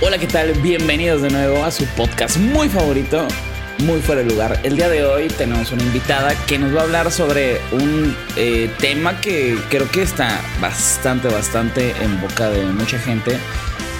Hola, ¿qué tal? Bienvenidos de nuevo a su podcast muy favorito, muy fuera de lugar. El día de hoy tenemos una invitada que nos va a hablar sobre un eh, tema que creo que está bastante, bastante en boca de mucha gente.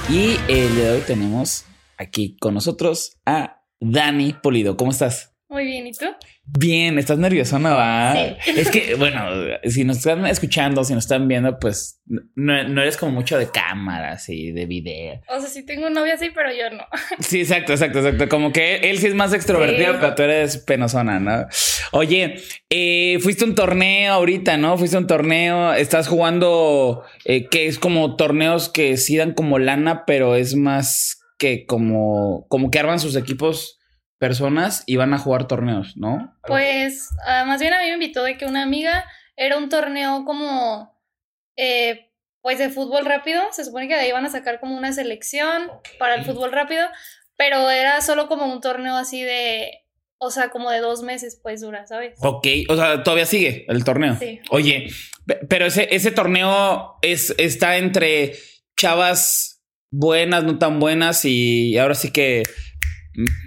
Y el día de hoy tenemos aquí con nosotros a Dani Polido. ¿Cómo estás? Muy bien, ¿y tú? Bien, ¿estás nerviosa, no va? Sí. Es que, bueno, si nos están escuchando, si nos están viendo, pues no, no eres como mucho de cámaras y de video. O sea, sí tengo un novio así, pero yo no. Sí, exacto, exacto, exacto. Como que él sí es más extrovertido, Sí. pero tú eres penosona, ¿no? Oye, eh, fuiste a un torneo ahorita, ¿no? Fuiste a un torneo, estás jugando, eh, que es como torneos que sí dan como lana, pero es más que como, como que arman sus equipos personas y van a jugar torneos, ¿no? Pues, ah, más bien a mí me invitó de que una amiga era un torneo como, eh, pues de fútbol rápido. Se supone que de ahí van a sacar como una selección para el fútbol rápido, pero era solo como un torneo así de, o sea, como de dos meses, pues dura, ¿sabes? Ok, o sea, todavía sigue el torneo. Sí. Oye, pe- pero ese, ese torneo es, está entre chavas buenas, no tan buenas y ahora sí que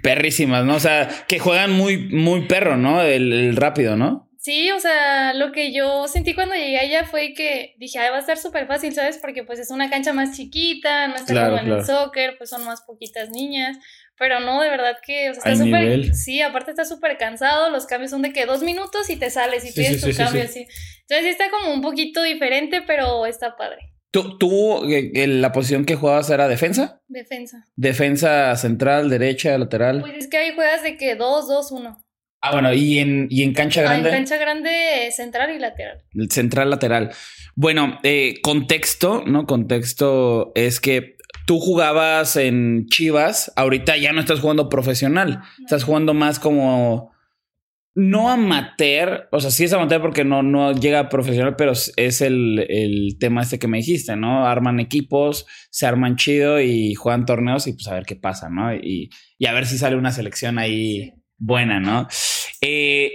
perrísimas, ¿no? O sea, que juegan muy, muy perro, ¿no? El, el rápido, ¿no? Sí, o sea, lo que yo sentí cuando llegué allá fue que dije, ay, va a estar súper fácil, ¿sabes? Porque pues es una cancha más chiquita, no está Claro, como en el soccer, pues son más poquitas niñas, pero no, de verdad que, o sea, está súper, sí, aparte está súper cansado, los cambios son de que dos minutos y te sales y Sí, sí, tu sí, cambio, sí. así. Entonces sí está como un poquito diferente, pero está padre. ¿Tú, tú eh, eh, la posición que jugabas era defensa? Defensa. Defensa central, derecha, lateral. Pues es que ahí juegas de que dos, dos, uno. Ah, bueno, y en, y en cancha Ah, en grande. cancha grande, central y lateral. El central lateral. Bueno, eh, contexto, ¿no? Contexto es que tú jugabas en Chivas, ahorita ya no estás jugando profesional, estás jugando más como no amateur, o sea, sí es amateur porque no, no llega a profesional, pero es- el, el tema este que me dijiste, ¿no? Arman equipos, se arman chido y juegan torneos y pues a ver qué pasa, ¿no? Y, y a ver si sale una selección ahí buena, ¿no? Eh,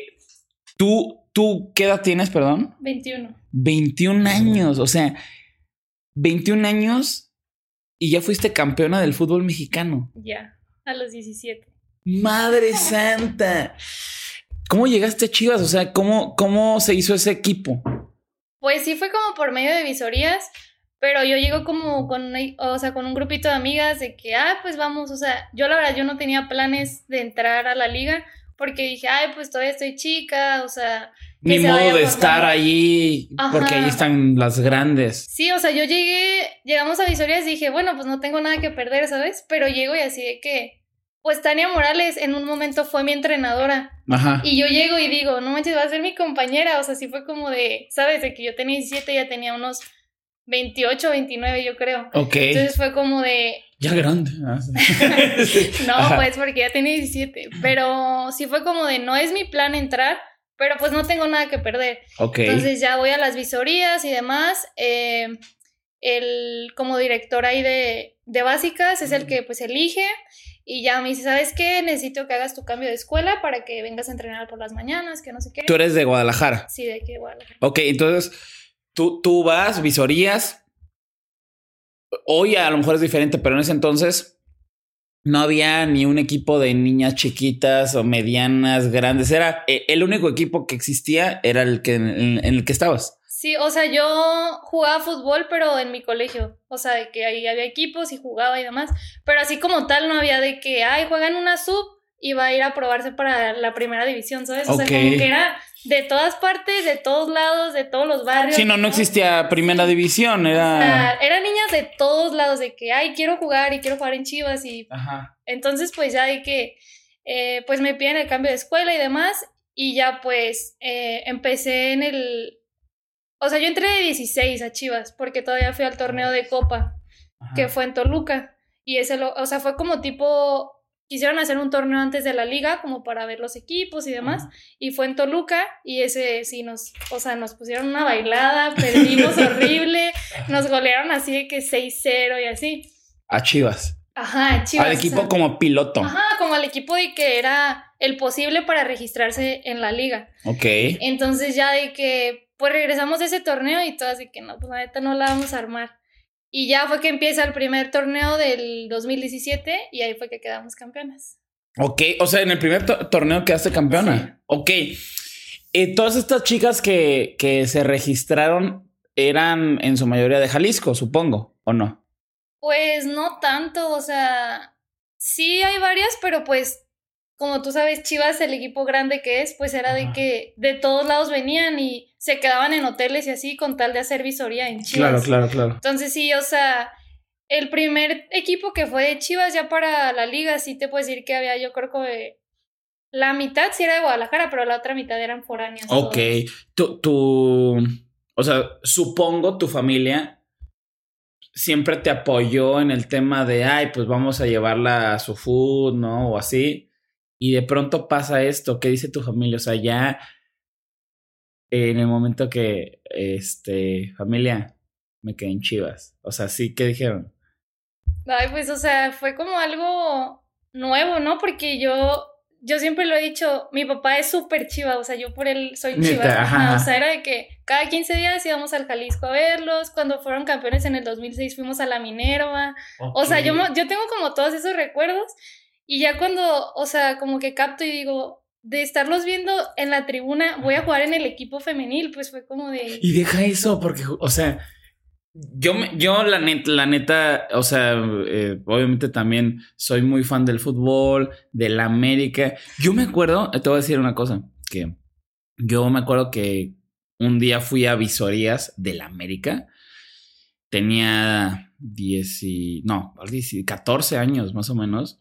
¿tú, ¿Tú qué edad tienes, perdón? 21. 21 años, o sea, 21 años y ya fuiste campeona del fútbol mexicano. Ya, a los 17. Madre santa. ¿Cómo llegaste a Chivas? O sea, ¿cómo, cómo se hizo ese equipo? Pues sí fue como por medio de visorías, pero yo llego como con, una- o sea, con un grupito de amigas de que, ah, pues vamos, o sea, yo la verdad yo no tenía planes de entrar a la liga porque dije, ay, pues todavía estoy chica, o sea, Ni se modo de estar ahí porque ahí están las grandes. Sí, o sea, yo llegué, llegamos a visorías y dije, bueno, pues no tengo nada que perder, ¿sabes? Pero llego y así de que, pues Tania Morales en un momento fue mi entrenadora Ajá. y yo llego y digo, no manches, va a ser mi compañera. O sea, sí fue como de, ¿sabes? De que yo tenía 17, ya tenía unos 28, 29, yo creo. Ok. Entonces fue como de, ya grande. Ah, sí. no, Ajá. pues porque ya tenía 17. Pero sí fue como de, no es mi plan entrar, pero pues no tengo nada que perder. Ok. Entonces ya voy a las visorías y demás. eh, el como director ahí de, de básicas es el que pues elige y ya me dice, ¿sabes qué? Necesito que hagas tu cambio de escuela para que vengas a entrenar por las mañanas, que no sé qué. Tú eres de Guadalajara. Sí, de que Guadalajara. Ok, entonces tú, tú vas, visorías. Hoy a lo mejor es diferente, pero en ese entonces no había ni un equipo de niñas chiquitas o medianas, grandes. Era eh, el único equipo que existía, era el que en, en el que estabas. Sí, o sea, yo jugaba fútbol, pero en mi colegio. O sea, de que ahí había equipos y jugaba y demás. Pero así como tal, no había de que, ay, juegan una sub y va a ir a probarse para la primera división, ¿sabes? O sea, como que era de todas partes, de todos lados, de todos los barrios. Sí, no, no existía primera división, O sea, era. eran niñas de todos lados, de que, ay, quiero jugar y quiero jugar en Chivas. Y Ajá. entonces, pues ya de que, eh, pues me piden el cambio de escuela y demás. Y ya, pues, eh, empecé en el. O sea, yo entré de 16 a Chivas, porque todavía fui al torneo de Copa, ajá. que fue en Toluca. Y ese, lo, o sea, fue como tipo. Quisieron hacer un torneo antes de la liga, como para ver los equipos y demás. Ajá. Y fue en Toluca, y ese sí nos, o sea, nos pusieron una bailada, perdimos horrible, nos golearon así de que 6-0 y así. A Chivas. Ajá, Chivas. Al o equipo sea, como piloto. Ajá, como al equipo de que era el posible para registrarse en la liga. Ok. Entonces ya de que, pues regresamos de ese torneo y todas de que no, pues la neta no la vamos a armar. Y ya fue que empieza el primer torneo del 2017 y ahí fue que quedamos campeonas. Ok, o sea, en el primer torneo quedaste campeona. Ok. Eh, todas estas chicas que, que se registraron eran en su mayoría de Jalisco, supongo, ¿o no? Pues no tanto, o sea, sí hay varias, pero pues como tú sabes, Chivas, el equipo grande que es, pues era de que de todos lados venían y se quedaban en hoteles y así con tal de hacer visoría en Chivas. Claro, claro, claro. Entonces sí, o sea, el primer equipo que fue de Chivas ya para la liga, sí te puedo decir que había, yo creo que la mitad sí era de Guadalajara, pero la otra mitad eran foráneas. Ok, tú, tú, o sea, supongo tu familia siempre te apoyó en el tema de, ay, pues vamos a llevarla a su food, ¿no? O así y de pronto pasa esto, ¿qué dice tu familia? O sea, ya en el momento que, este, familia, me quedé en chivas. O sea, sí, ¿qué dijeron? Ay, pues, o sea, fue como algo nuevo, ¿no? Porque yo, yo siempre lo he dicho, mi papá es súper chiva, o sea, yo por él soy chiva. O sea, era de que cada 15 días íbamos al Jalisco a verlos, cuando fueron campeones en el 2006 fuimos a la Minerva. O sea, yo, yo tengo como todos esos recuerdos y ya cuando, o sea, como que capto y digo, de estarlos viendo en la tribuna, voy a jugar en el equipo femenil, pues fue como de... Y deja eso, porque, o sea, yo, yo la, neta, la neta, o sea, eh, obviamente también soy muy fan del fútbol, de la América. Yo me acuerdo, te voy a decir una cosa, que yo me acuerdo que un día fui a visorías de la América. Tenía 10 y, no, 14 años más o menos.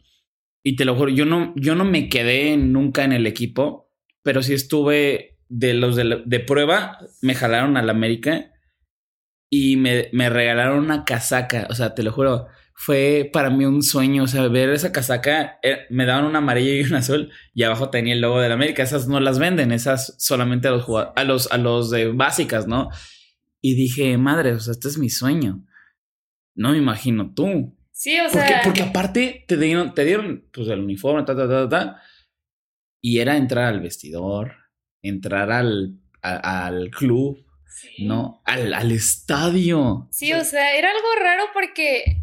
Y te lo juro, yo no, yo no me quedé nunca en el equipo, pero sí estuve de los de, prueba, me jalaron al América y me, me, regalaron una casaca. O sea, te lo juro, fue para mí un sueño. O sea, ver esa casaca, eh, me daban una amarilla y una azul y abajo tenía el logo del América. Esas no las venden, esas solamente a los, a los, a los de básicas, ¿no? Y dije, madre, o sea, este es mi sueño. No me imagino tú. Sí, o sea. Porque aparte te dieron, te dieron pues, el uniforme, ta, ta, ta, ta, Y era entrar al vestidor, entrar al, al club, ¿no? Al, al estadio. Sí, o sea, era algo raro porque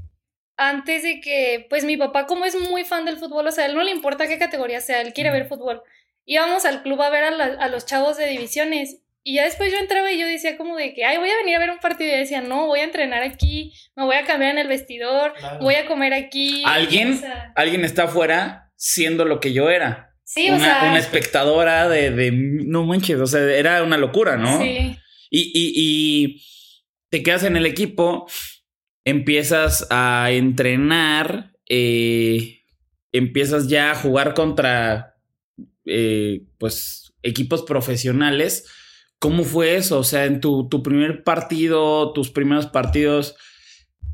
antes de que, pues mi papá, como es muy fan del fútbol, o sea, a él no le importa qué categoría sea, él quiere ver fútbol. Íbamos al club a ver a, a los chavos de divisiones y ya después yo entraba y yo decía como de que, ay, voy a venir a ver un partido. Y decía, no, voy a entrenar aquí, me voy a cambiar en el vestidor, voy a comer aquí. Alguien, alguien está afuera siendo lo que yo era. Sí, una, o sea. Una espectadora de, de, no manches, o sea, era una locura, ¿no? Sí. Y, y, y te quedas en el equipo, empiezas a entrenar, eh, empiezas ya a jugar contra, eh, pues, equipos profesionales ¿Cómo fue eso? O sea, en tu, tu primer partido, tus primeros partidos,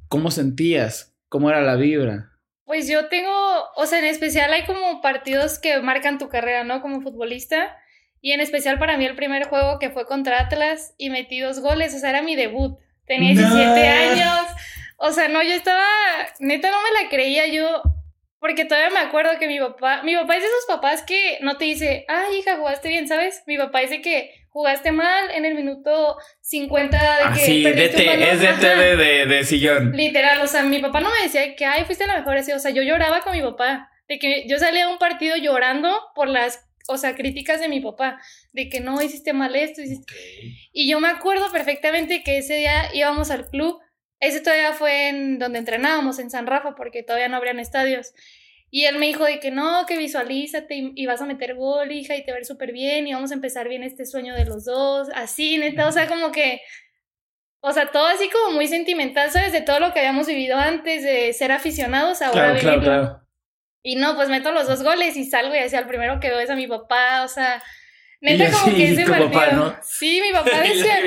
¿cómo sentías? ¿Cómo era la vibra? Pues yo tengo, o sea, en especial hay como partidos que marcan tu carrera, ¿no? Como futbolista. Y en especial para mí el primer juego que fue contra Atlas y metí dos goles, o sea, era mi debut. Tenía 17 años. O sea, no, yo estaba, neta no me la creía yo, porque todavía me acuerdo que mi papá, mi papá es de esos papás que no te dice, ay hija, jugaste bien, ¿sabes? Mi papá dice que jugaste mal en el minuto 50 de ah, que sí, es de, de, de, sillón. Literal, o sea, mi papá no me decía que, ay, fuiste la mejor, así, o sea, yo lloraba con mi papá, de que yo salía de un partido llorando por las, o sea, críticas de mi papá, de que no hiciste mal esto, y yo me acuerdo perfectamente que ese día íbamos al club, ese todavía fue en donde entrenábamos, en San Rafa, porque todavía no habrían estadios, y él me dijo de que no, que visualízate y, vas a meter gol, hija, y te ver súper bien y vamos a empezar bien este sueño de los dos, así, neta, o sea, como que, o sea, todo así como muy sentimental, ¿sabes? De todo lo que habíamos vivido antes de ser aficionados, ahora claro, claro, Y no, pues meto los dos goles y salgo y decía, el primero que veo es a mi papá, o sea, Neta, como que ese partido. Papá, ¿no? Sí, mi papá decía.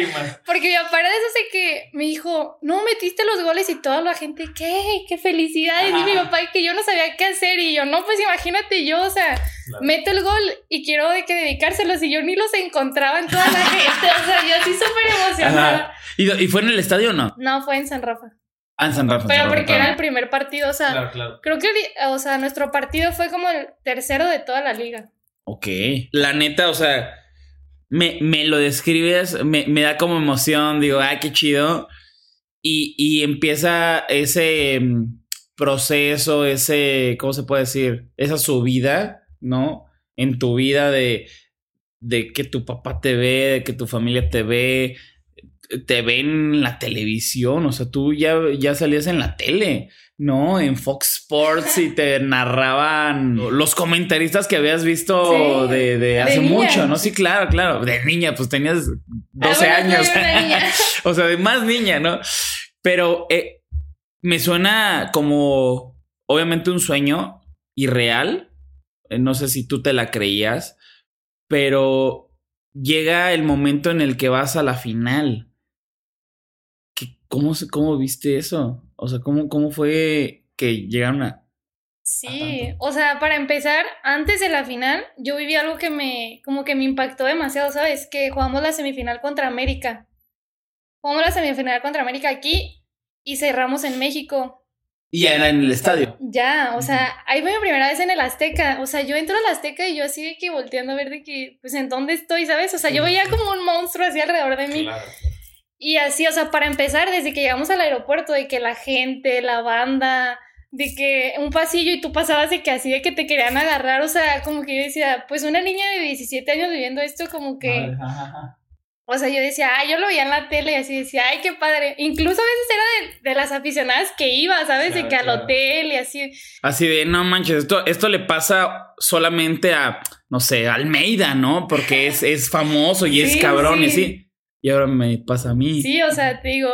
porque mi papá era de esos de que me dijo, no, metiste los goles y toda la gente, ¿qué? ¡Qué felicidades! Y mi papá, que yo no sabía qué hacer. Y yo, no, pues imagínate yo, o sea, meto el gol y quiero de que dedicárselos. Y yo ni los encontraba en toda la gente. O sea, yo sí súper emocionada. ¿Y, ¿Y, fue en el estadio o no? No, fue en San Rafa. Ah, en San Rafa. Pero porque era el primer partido, o sea, creo que, o sea, nuestro partido fue como el tercero de toda la liga. Ok. La neta, o sea, me, me lo describes, me, me, da como emoción, digo, ah, qué chido. Y, y empieza ese mm, proceso, ese, ¿cómo se puede decir? Esa subida, ¿no? En tu vida de, de que tu papá te ve, de que tu familia te ve, te ven en la televisión, o sea, tú ya, ya salías en la tele, ¿no? En Fox Sports y te narraban los comentaristas que habías visto Sí, de, de hace mucho, ¿no? Sí, claro, claro, de niña, pues tenías 12 Ah, bueno, años. o sea, de más niña, ¿no? Pero eh, me suena como, obviamente, un sueño irreal. Eh, No sé si tú te la creías, pero llega el momento en el que vas a la final. ¿Qué- ¿Cómo, se- ¿Cómo viste eso? O sea, ¿cómo, cómo fue que llegaron a... Sí, o sea, para empezar, antes de la final, yo viví algo que me, como que me impactó demasiado, ¿sabes? Que jugamos la semifinal contra América. Jugamos la semifinal contra América aquí y cerramos en México. Y era en el estadio. Ya, o sea, ahí fue mi primera vez en el Azteca. O sea, yo entro al Azteca y yo así de que volteando a ver de que, pues, ¿en dónde estoy, sabes? O sea, yo veía como un monstruo así alrededor de mí. Y así, o sea, para empezar, desde que llegamos al aeropuerto, de que la gente, la banda, de que un pasillo y tú pasabas de que así de que te querían agarrar, o sea, como que yo decía, pues una niña de 17 años viviendo esto, como que, o sea, yo decía, ay, yo lo veía en la tele y así decía, ay, qué padre. Incluso a veces era de, de las aficionadas que iba, ¿sabes? de Claro, que al claro. hotel y así. Así de, no manches, esto, esto le pasa solamente a, no sé, Almeida, ¿no? Porque es, es famoso y es Sí, cabrón y sí. Y ahora me pasa a mí. Sí, o sea, te digo,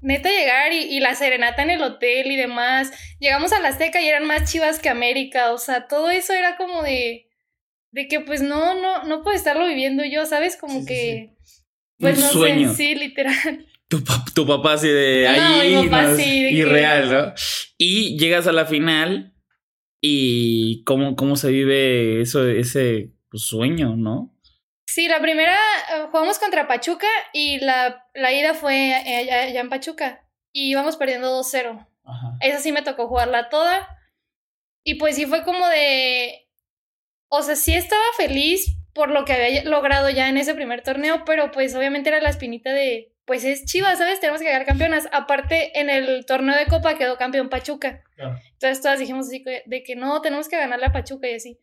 neta llegar y, y la serenata en el hotel y demás. Llegamos a la Azteca y eran más chivas que América, o sea, todo eso era como de, de que pues no, no, no puedo estarlo viviendo yo, ¿sabes? Como Sí, que, sí. pues Un no sueño. sé, sí, literal. Tu, pap- tu papá así de No, ahí, mi papá ¿no? sí, de que- irreal, ¿no? Y llegas a la final y cómo, cómo se vive eso, ese pues, sueño, ¿no? Sí, la primera eh, jugamos contra Pachuca y la, la ida fue eh, allá, allá en Pachuca y íbamos perdiendo 2-0. Ajá. Esa sí me tocó jugarla toda. Y pues sí fue como de. O sea, sí estaba feliz por lo que había logrado ya en ese primer torneo, pero pues obviamente era la espinita de. Pues es Chivas, ¿sabes? Tenemos que quedar campeonas. Aparte, en el torneo de Copa quedó campeón Pachuca. Claro. Entonces todas dijimos así de que no, tenemos que ganarle a Pachuca y así.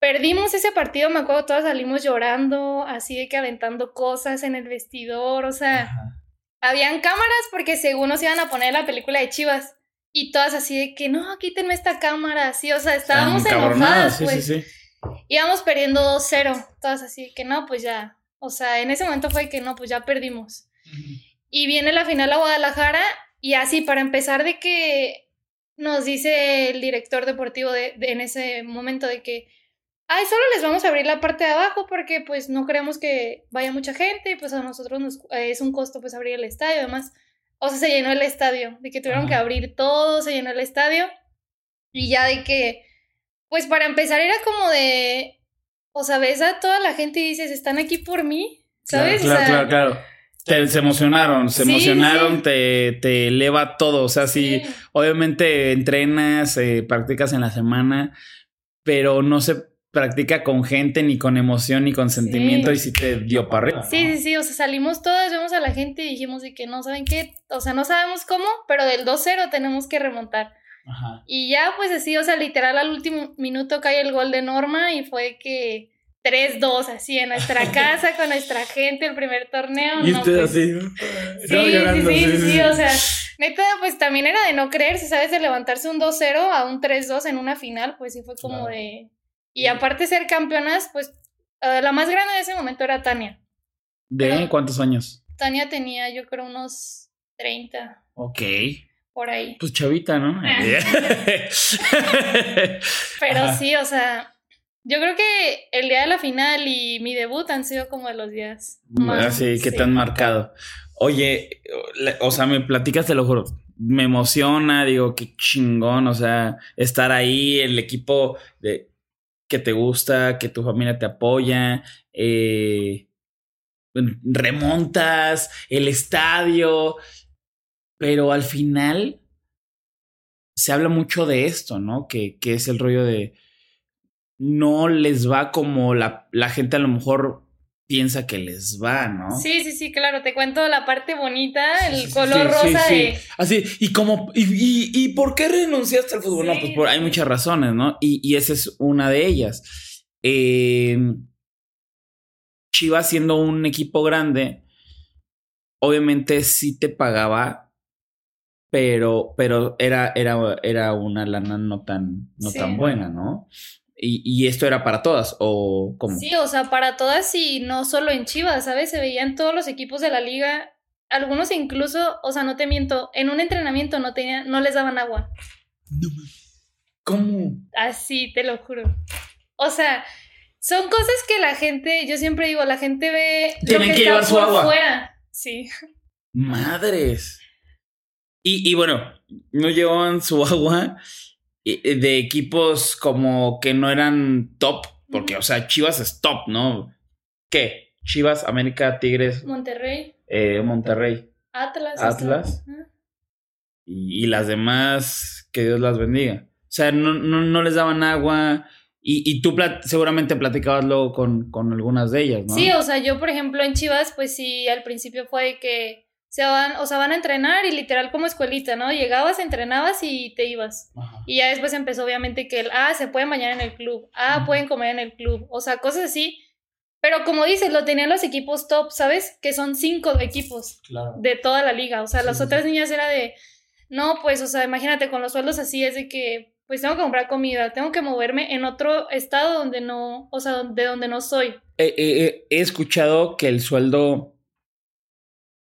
Perdimos ese partido, me acuerdo, todas salimos llorando, así de que aventando cosas en el vestidor, o sea Ajá. habían cámaras porque según nos iban a poner la película de Chivas. Y todas así de que no, quítenme esta cámara, así, o sea, estábamos enojadas, sí, pues. sí, sí. Íbamos perdiendo 2-0, todas así de que no, pues ya. O sea, en ese momento fue que no, pues ya perdimos. Y viene la final a Guadalajara y así, para empezar de que nos dice el director deportivo de, de- en ese momento de que, ay, solo les vamos a abrir la parte de abajo porque pues no queremos que vaya mucha gente y pues a nosotros nos, eh, es un costo pues abrir el estadio, además, o sea, se llenó el estadio, de que tuvieron Ajá. que abrir todo, se llenó el estadio y ya de que, pues para empezar era como de, o sea, ves a toda la gente y dices, están aquí por mí, ¿sabes? Claro, O sea, claro, claro. claro. Te- se emocionaron, se Sí, emocionaron, sí. Te, te eleva todo. O sea, sí, sí. obviamente entrenas, eh, practicas en la semana, pero no se practica con gente, ni con emoción, ni con sentimiento, Sí. y sí te dio para arriba. Sí, sí, sí, o sea, salimos todas, vemos a la gente y dijimos de que no saben qué, o sea, no sabemos cómo, pero del 2-0 tenemos que remontar. Ajá. Y ya, pues así, o sea, literal al último minuto cae el gol de Norma y fue que 3-2, así, en nuestra casa, con nuestra gente, el primer torneo. Y no, usted pues, así. Sí, sí, sí, sí, o sea, neta, pues también era de no creerse, ¿sabes? De levantarse un 2-0 a un 3-2 en una final, pues sí fue como Claro. de... Y aparte ser campeonas, pues eh, la más grande de ese momento era Tania. ¿De Pero- cuántos años? Tania tenía, yo creo, unos 30 Ok. por ahí. Pues chavita, ¿no? Pero Ajá. sí, o sea, yo creo que el día de la final y mi debut han sido como de los días más. Así que sí. han marcado. Oye, o sea, me platicas, te lo juro. Me emociona, digo, qué chingón, o sea, estar ahí, el equipo de, que te gusta, que tu familia te apoya, eh, remontas, el estadio, pero al final se habla mucho de esto, ¿no? Que, que es el rollo de no les va como la, la gente a lo mejor piensa que les va, ¿no? Sí, sí, sí, claro, te cuento la parte bonita, el color rosa de... Así, y como, y, y, y, por qué renunciaste al fútbol? no, pues por, hay muchas razones, ¿no? Y, y esa es una de ellas. Eh, Chivas siendo un equipo grande, obviamente sí te pagaba, pero, pero era, era, era una lana no tan, no tan buena, ¿no? Y, y, esto era para todas, o cómo? Sí, o sea, para todas y no solo en Chivas, ¿sabes? Se veían todos los equipos de la liga, algunos incluso, o sea, no te miento, en un entrenamiento no tenían, no les daban agua. ¿Cómo? Así, te lo juro. O sea, son cosas que la gente, yo siempre digo, la gente ve. Tienen que, llevar su agua. Fuera. Sí. Madres. Y, y bueno, no llevaban su agua de equipos como que no eran top, porque, o sea, Chivas es top, ¿no? ¿Qué? Chivas, América, Tigres. Monterrey. Eh, Monterrey. Atlas. Atlas. Y, y, las demás, que Dios las bendiga. O sea, no, no, no les daban agua. Y, y tú seguramente platicabas luego con, con algunas de ellas, ¿no? Sí, o sea, yo, por ejemplo, en Chivas, pues sí, al principio fue que se van, o sea, van a entrenar y literal como escuelita, ¿no? Llegabas, entrenabas y te ibas. Y ya después empezó obviamente que el, ah, se pueden bañar en el club, ah, pueden comer en el club, o sea, cosas así. Pero como dices, lo tenían los equipos top, ¿sabes? Que son cinco equipos de toda la liga. O sea, las otras niñas era de, no, pues, o sea, imagínate con los sueldos así, es de que, pues tengo que comprar comida, tengo que moverme en otro estado donde no, o sea, de donde no soy. he escuchado que el sueldo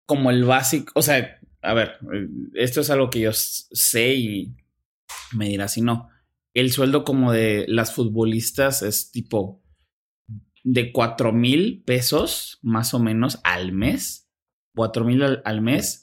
como el básico, o sea, a ver, esto es algo que yo sé y me dirá si no. El sueldo como de las futbolistas es tipo de cuatro mil pesos más o menos al mes. Cuatro mil al, mes.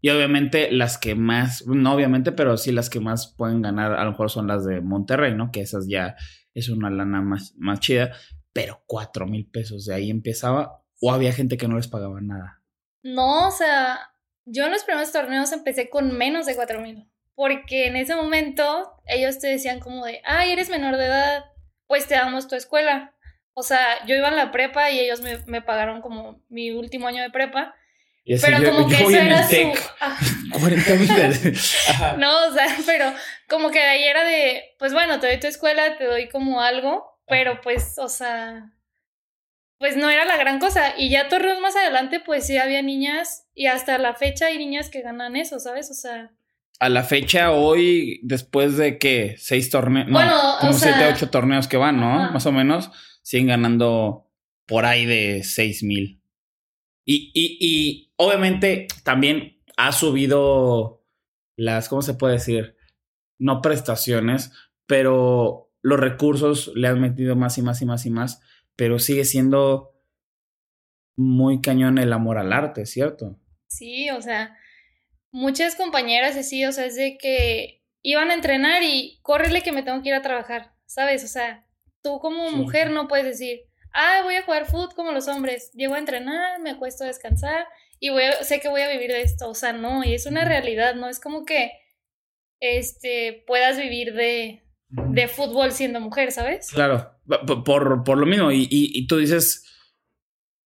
Y obviamente las que más, no obviamente, pero sí las que más pueden ganar a lo mejor son las de Monterrey, ¿no? Que esas ya es una lana más, más chida. Pero cuatro mil pesos de ahí empezaba. O había gente que no les pagaba nada. No, o sea, yo en los primeros torneos empecé con menos de 4000. Porque en ese momento ellos te decían como de, ay, eres menor de edad, pues te damos tu escuela. O sea, yo iba a la prepa y ellos me, me pagaron como mi último año de prepa. pero como que eso era su. 40 mil. no, o sea, pero como que ahí era de, pues bueno, te doy tu escuela, te doy como algo, pero pues, o sea, pues no era la gran cosa. Y ya torneos más adelante, pues sí había niñas, y hasta la fecha hay niñas que ganan eso, ¿sabes? O sea. A la fecha, hoy, después de que seis torneos, bueno, como siete, ocho torneos que van, ¿no? Más o menos, siguen ganando por ahí de seis mil. Y, y, y obviamente también ha subido las, ¿cómo se puede decir? No prestaciones, pero los recursos le han metido más y más y más y más pero sigue siendo muy cañón el amor al arte, ¿cierto? Sí, o sea, muchas compañeras así, o sea, es de que iban a entrenar y córrele que me tengo que ir a trabajar, ¿sabes? O sea, tú como mujer no puedes decir, ah, voy a jugar fútbol como los hombres, llego a entrenar, me acuesto a descansar y voy sé que voy a vivir de esto, o sea, no, y es una realidad, no es como que este puedas vivir de, de fútbol siendo mujer, ¿sabes? Claro, por, por lo mismo. Y, y, tú dices,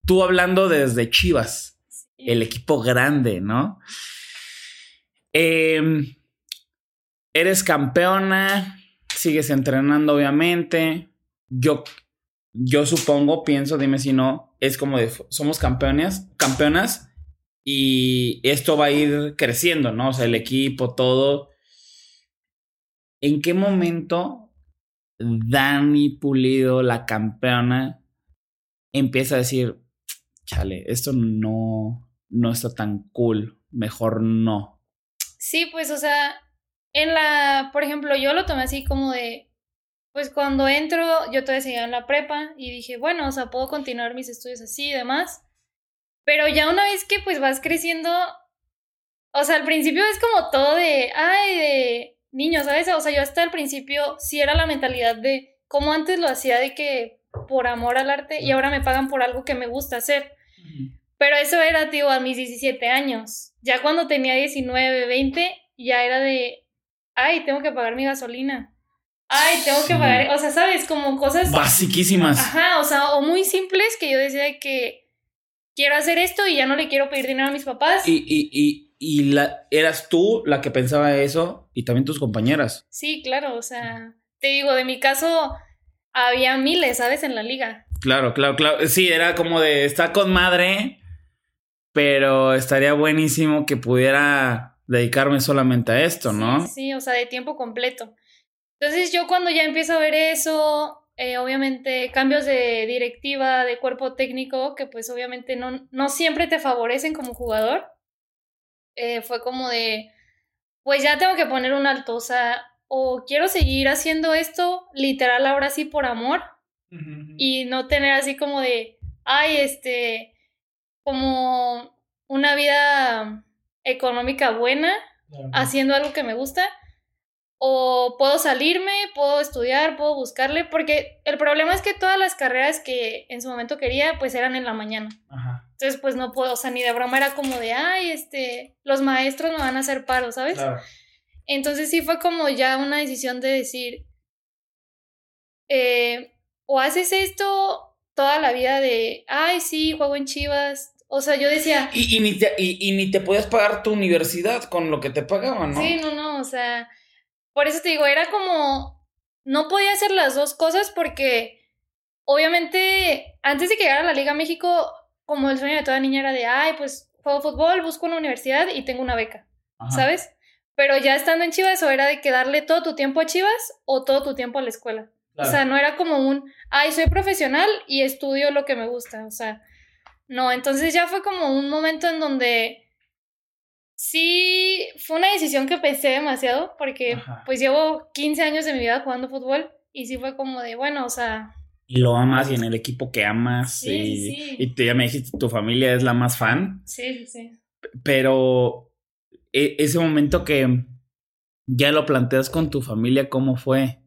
tú hablando desde Chivas, el equipo grande, ¿no? Em, eres campeona, sigues entrenando, obviamente. Yo, yo supongo, pienso, dime si no, es como de somos campeones, campeonas y esto va a ir creciendo, ¿no? O sea, el equipo, todo. ¿En qué momento Dani Pulido, la campeona, empieza a decir, chale, esto no, no está tan cool, mejor no. Sí, pues, o sea, en la, por ejemplo, yo lo tomé así como de, pues cuando entro, yo todavía seguía en la prepa y dije, bueno, o sea, puedo continuar mis estudios así y demás. Pero ya una vez que pues vas creciendo, o sea, al principio es como todo de, ay, de, niños, ¿sabes? O sea, yo hasta el principio sí era la mentalidad de como antes lo hacía de que por amor al arte y ahora me pagan por algo que me gusta hacer. Pero eso era, tío, a mis 17 años. Ya cuando tenía 19, 20, ya era de, ay, tengo que pagar mi gasolina. ay, tengo que pagar, o sea, sabes, como cosas, Basiquísimas. ajá, o sea, o muy simples que yo decía de que quiero hacer esto y ya no le quiero pedir dinero a mis papás. Y, y, y, y la, eras tú la que pensaba eso y también tus compañeras. Sí, claro, o sea, te digo, de mi caso había miles, ¿sabes? En la liga. Claro, claro, claro. Sí, era como de está con madre, pero estaría buenísimo que pudiera dedicarme solamente a esto, ¿no? Sí, sí, o sea, de tiempo completo. Entonces yo cuando ya empiezo a ver eso, eh, obviamente cambios de directiva, de cuerpo técnico, que pues obviamente no, no siempre te favorecen como jugador, eh, fue como de, pues ya tengo que poner un alto, o sea, o quiero seguir haciendo esto literal ahora sí por amor y no tener así como de, ay, este, como una vida económica buena haciendo algo que me gusta. O puedo salirme, puedo estudiar, puedo buscarle, porque el problema es que todas las carreras que en su momento quería, pues eran en la mañana. Ajá. Entonces, pues no puedo, o sea, ni de broma era como de, ay, este, los maestros me van a hacer paro, ¿sabes? Claro. Entonces sí fue como ya una decisión de decir, eh, o haces esto toda la vida de, ay, sí, juego en Chivas. O sea, yo decía, Y, y, ni te, y, y ni te podías pagar tu universidad con lo que te pagaban, ¿no? sí, no, no, o sea, por eso te digo, era como, no podía hacer las dos cosas porque obviamente antes de que llegara a la Liga México, como el sueño de toda niña era de, ay, pues juego fútbol, busco una universidad y tengo una beca. Ajá. ¿sabes? Pero ya estando en Chivas, o era de que darle todo tu tiempo a Chivas o todo tu tiempo a la escuela. Claro. O sea, no era como un, ay, soy profesional y estudio lo que me gusta. O sea, no, entonces ya fue como un momento en donde sí fue una decisión que pensé demasiado porque Ajá. pues llevo 15 años de mi vida jugando fútbol y sí fue como de, bueno, o sea, Y lo amas y en el equipo que amas. Sí, y, sí. y tú ya me dijiste, tu familia es la más fan. sí, sí, sí. Pero e- ese momento que ya lo planteas con tu familia, ¿cómo fue?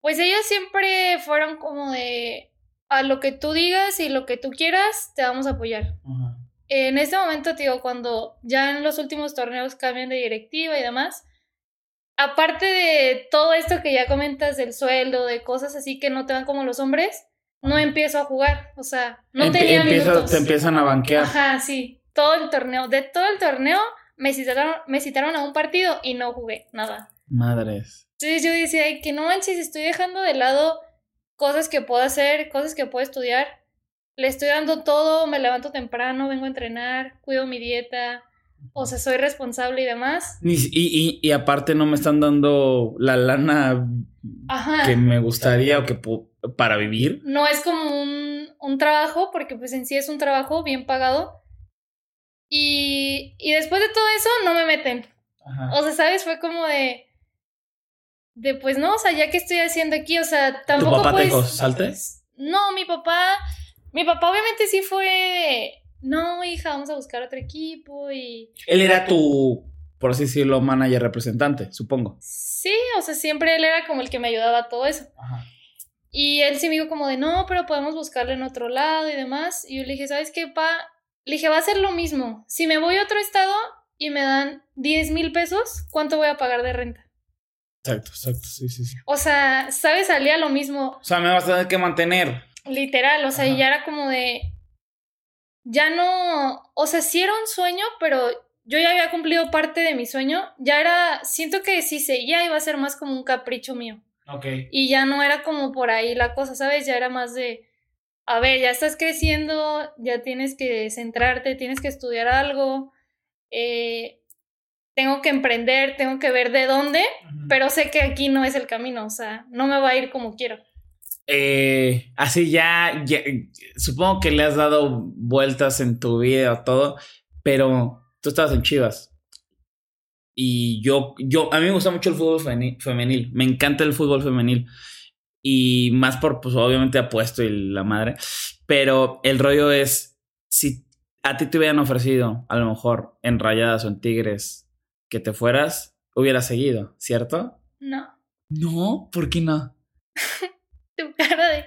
Pues ellos siempre fueron como de, a lo que tú digas y lo que tú quieras, te vamos a apoyar. En este momento, te digo, cuando ya en los últimos torneos cambian de directiva y demás, aparte de todo esto que ya comentas del sueldo, de cosas así que no te van como los hombres, no empiezo a jugar. O sea, no Empe- tenía empieza- minutos. Te empiezan a banquear. Ajá, sí. Todo el torneo. De todo el torneo me citaron, me citaron a un partido y no jugué nada. Madres. Entonces yo decía, "Ay, que no manches, estoy dejando de lado cosas que puedo hacer, cosas que puedo estudiar. Le estoy dando todo, me levanto temprano, vengo a entrenar, cuido mi dieta, o sea, soy responsable y demás. Y, y, y aparte no me están dando la lana Ajá. que me gustaría o que para vivir. No es como un, un trabajo, porque pues en sí es un trabajo bien pagado. Y, y después de todo eso, no me meten. Ajá. O sea, ¿sabes? Fue como de... De pues no, o sea, ya que estoy haciendo aquí, o sea, ¿Tu tampoco papá te pues... dijo, salte? No, mi papá, mi papá obviamente sí fue no, hija, vamos a buscar otro equipo y Él era tu, por así decirlo, manager representante, supongo. sí, o sea, siempre él era como el que me ayudaba a todo eso. Ajá. Y él sí me dijo como de, no, pero podemos buscarlo en otro lado y demás. Y yo le dije, ¿sabes qué, pa? Le dije, va a ser lo mismo. Si me voy a otro estado y me dan 10 mil pesos, ¿cuánto voy a pagar de renta? Exacto, exacto, sí, sí, sí. O sea, ¿sabes? Salía lo mismo. O sea, me vas a tener que mantener. Literal, o sea, Ajá. y ya era como de. Ya no. O sea, sí era un sueño, pero yo ya había cumplido parte de mi sueño. Ya era. Siento que si seguía iba a ser más como un capricho mío. Ok. Y ya no era como por ahí la cosa, ¿sabes? Ya era más de. A ver, ya estás creciendo, ya tienes que centrarte, tienes que estudiar algo. eh, tengo que emprender, tengo que ver de dónde, pero sé que aquí no es el camino, o sea, no me va a ir como quiero. Eh, así ya, ya, supongo que le has dado vueltas en tu vida o todo, pero tú estabas en Chivas. Y yo, yo, a mí me gusta mucho el fútbol femeni- femenil, me encanta el fútbol femenil. Y más por, pues obviamente apuesto y la madre. Pero el rollo es, si a ti te hubieran ofrecido, a lo mejor en Rayadas o en Tigres, que te fueras, hubieras seguido, ¿cierto? No, No, ¿por qué no? tu cara de.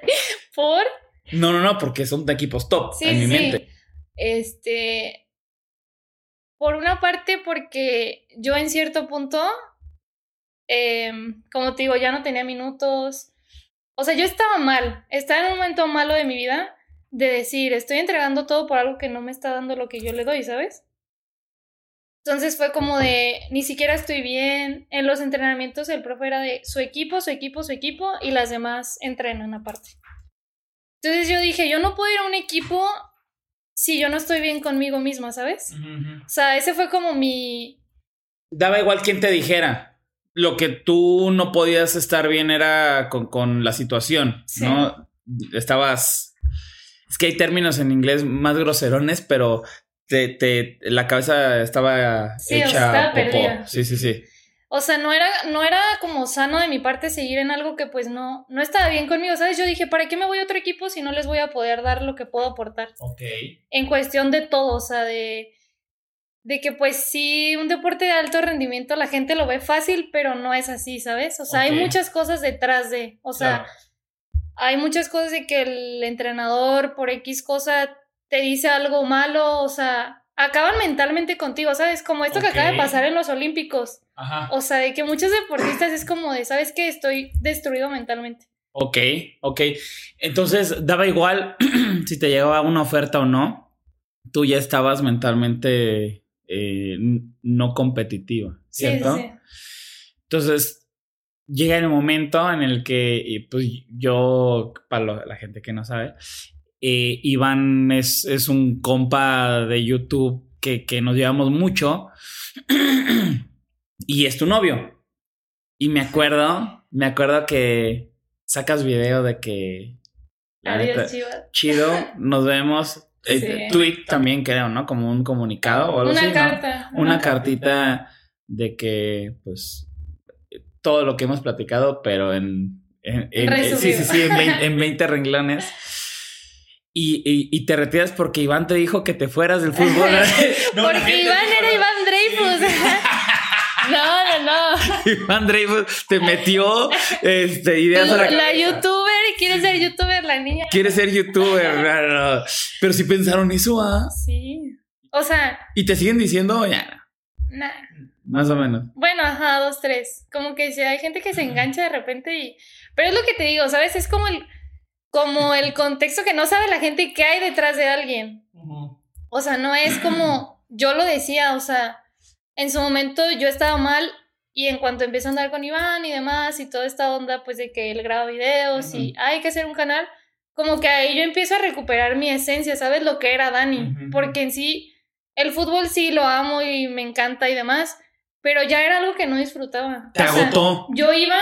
¿Por? No, no, no, porque son de equipos top Sí, en mi sí. mente. Este. Por una parte, porque yo en cierto punto Em, como te digo, ya no tenía minutos. O sea, yo estaba mal, estaba en un momento malo de mi vida de decir, estoy entregando todo por algo que no me está dando lo que yo le doy, ¿sabes? Entonces fue como de, ni siquiera estoy bien. En los entrenamientos el profe era de su equipo, su equipo, su equipo y las demás entrenan aparte. Entonces yo dije, yo no puedo ir a un equipo si yo no estoy bien conmigo misma, ¿sabes? O sea, ese fue como mi... Daba igual quien te dijera lo que tú no podías estar bien era con, la situación, ¿no? Estabas. Es que hay términos en inglés más groserones, pero te, te la cabeza estaba hecha popó. Sí, sí, sí. O sea, no era, no era como sano de mi parte seguir en algo que pues no, no estaba bien conmigo, ¿sabes? Yo dije, ¿para qué me voy a otro equipo si no les voy a poder dar lo que puedo aportar? Ok. En cuestión de todo, o sea, de de que pues sí, un deporte de alto rendimiento la gente lo ve fácil, pero no es así, ¿sabes? O sea, hay muchas cosas detrás de, o sea, hay muchas cosas de que el entrenador por X cosa te dice algo malo, o sea, acaban mentalmente contigo, ¿sabes? Como esto que acaba de pasar en los Olímpicos. Ajá. O sea, de que muchos deportistas es como de, ¿sabes qué? Estoy destruido mentalmente. Ok, ok. Entonces, daba igual si te llegaba una oferta o no, tú ya estabas mentalmente eh, no competitiva, ¿cierto? Entonces, llega el momento en el que, pues yo, para la gente que no sabe, eh, Iván es, es, un compa de YouTube que, que nos llevamos mucho y es tu novio. Y me acuerdo, me acuerdo que sacas video de que... Adiós, Chido, nos vemos eh, tweet también creo, ¿no? Como un comunicado o algo una así. Carta, Una cartita de que, pues, todo lo que hemos platicado, pero en. sí, sí, sí, en 20, renglones. Y, y, te retiras porque Iván te dijo que te fueras del fútbol. porque Iván era Iván Dreyfus. No, no, no. Iván Dreyfus te metió este, ideas la, la youtuber quiere ser youtuber la niña. Quiere ser youtuber. Pero si pensaron eso, ¿ah? Sí. O sea. ¿Y te siguen diciendo? Ya. Nah. Más o menos. Bueno, ajá, dos, tres. Como que si hay gente que se engancha de repente y. Pero es lo que te digo, ¿sabes? Es como el. Como el contexto que no sabe la gente que hay detrás de alguien. O sea, no es como. Yo lo decía, o sea en su momento yo estaba mal y en cuanto empecé a andar con Iván y demás y toda esta onda pues de que él graba videos y hay que hacer un canal, como que ahí yo empiezo a recuperar mi esencia, ¿sabes? Lo que era Dani, porque en sí el fútbol sí lo amo y me encanta y demás, pero ya era algo que no disfrutaba. Te agotó. Yo iba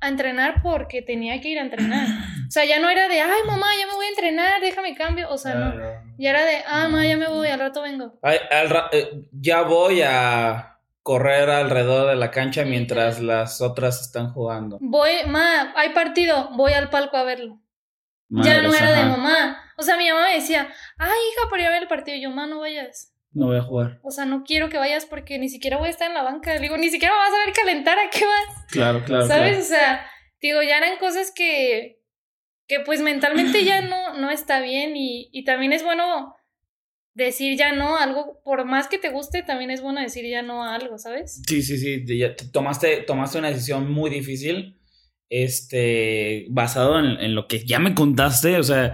a entrenar porque tenía que ir a entrenar. O sea, ya no era de, ay, mamá, ya me voy a entrenar, déjame cambio. O sea, no. Ya era de, ah, mamá, ya me voy, al rato vengo. Eh, ya voy a correr alrededor de la cancha mientras las otras están jugando. Voy, ma, hay partido, voy al palco a verlo. ya no era de mamá. O sea, mi mamá me decía, ay, hija, por ir a ver el partido. Y yo, ma, no vayas. No voy a jugar. O sea, no quiero que vayas porque ni siquiera voy a estar en la banca. digo, ni siquiera vas a ver calentar, ¿a qué vas? Claro, claro. ¿Sabes? O sea, digo, ya eran cosas que, que pues mentalmente ya no, no está bien y, y también es bueno decir ya no algo, por más que te guste, también es bueno decir ya no a algo, ¿sabes? Sí, sí, sí, tomaste, tomaste una decisión muy difícil, este, basado en, en, lo que ya me contaste, o sea,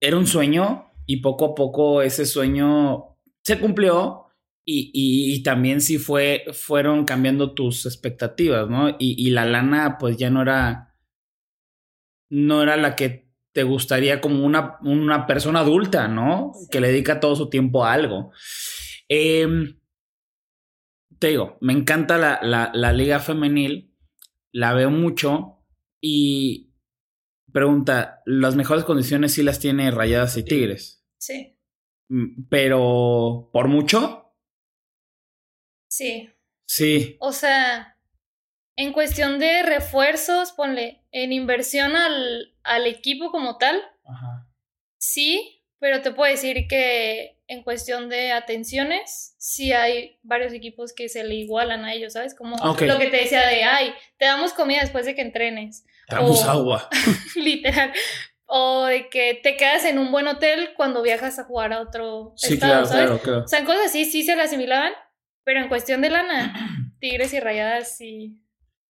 era un sueño y poco a poco ese sueño se cumplió y, y, también sí fue, fueron cambiando tus expectativas, ¿no? Y, y, la lana pues ya no era, no era la que te gustaría como una, una persona adulta, ¿no? Que le dedica todo su tiempo a algo. Em, te digo, me encanta la, la, la liga femenil, la veo mucho y pregunta, ¿las mejores condiciones sí las tiene Rayadas y Tigres? Sí. Mm, pero por mucho. Sí. Sí. O sea, en cuestión de refuerzos, ponle, en inversión al, al equipo como tal. Ajá. Sí, pero te puedo decir que en cuestión de atenciones, sí hay varios equipos que se le igualan a ellos, ¿sabes? Como lo que te decía de, ay, te damos comida después de que entrenes. Te damos agua. literal. O de que te quedas en un buen hotel cuando viajas a jugar a otro estado, ¿sabes? Claro, O sea, cosas así sí se le asimilaban, pero en cuestión de lana, Tigres y Rayadas sí,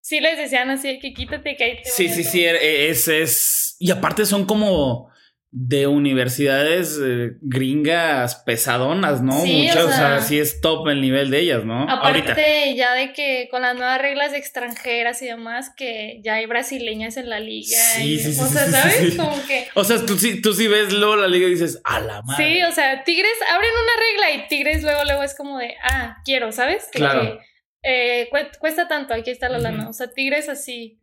sí les decían así que quítate que ahí te Sí, sí, sí, e, es, es... Y aparte son como de universidades eh, gringas pesadonas, ¿no? Sí, Muchas, o o sea, sí es top el nivel de ellas, ¿no? Aparte Ahorita. ya de que con las nuevas reglas extranjeras y demás, que ya hay brasileñas en la liga. Sí, y- sí, sí, O sea, ¿sabes? Como que... O sea, tú, sí- tú sí ves luego la liga y dices, a la madre. Sí, o sea, Tigres abren una regla y Tigres luego, luego es como de, ah, quiero, ¿sabes? Claro. que, eh, cu- cuesta tanto, aquí está la lana. O sea, Tigres así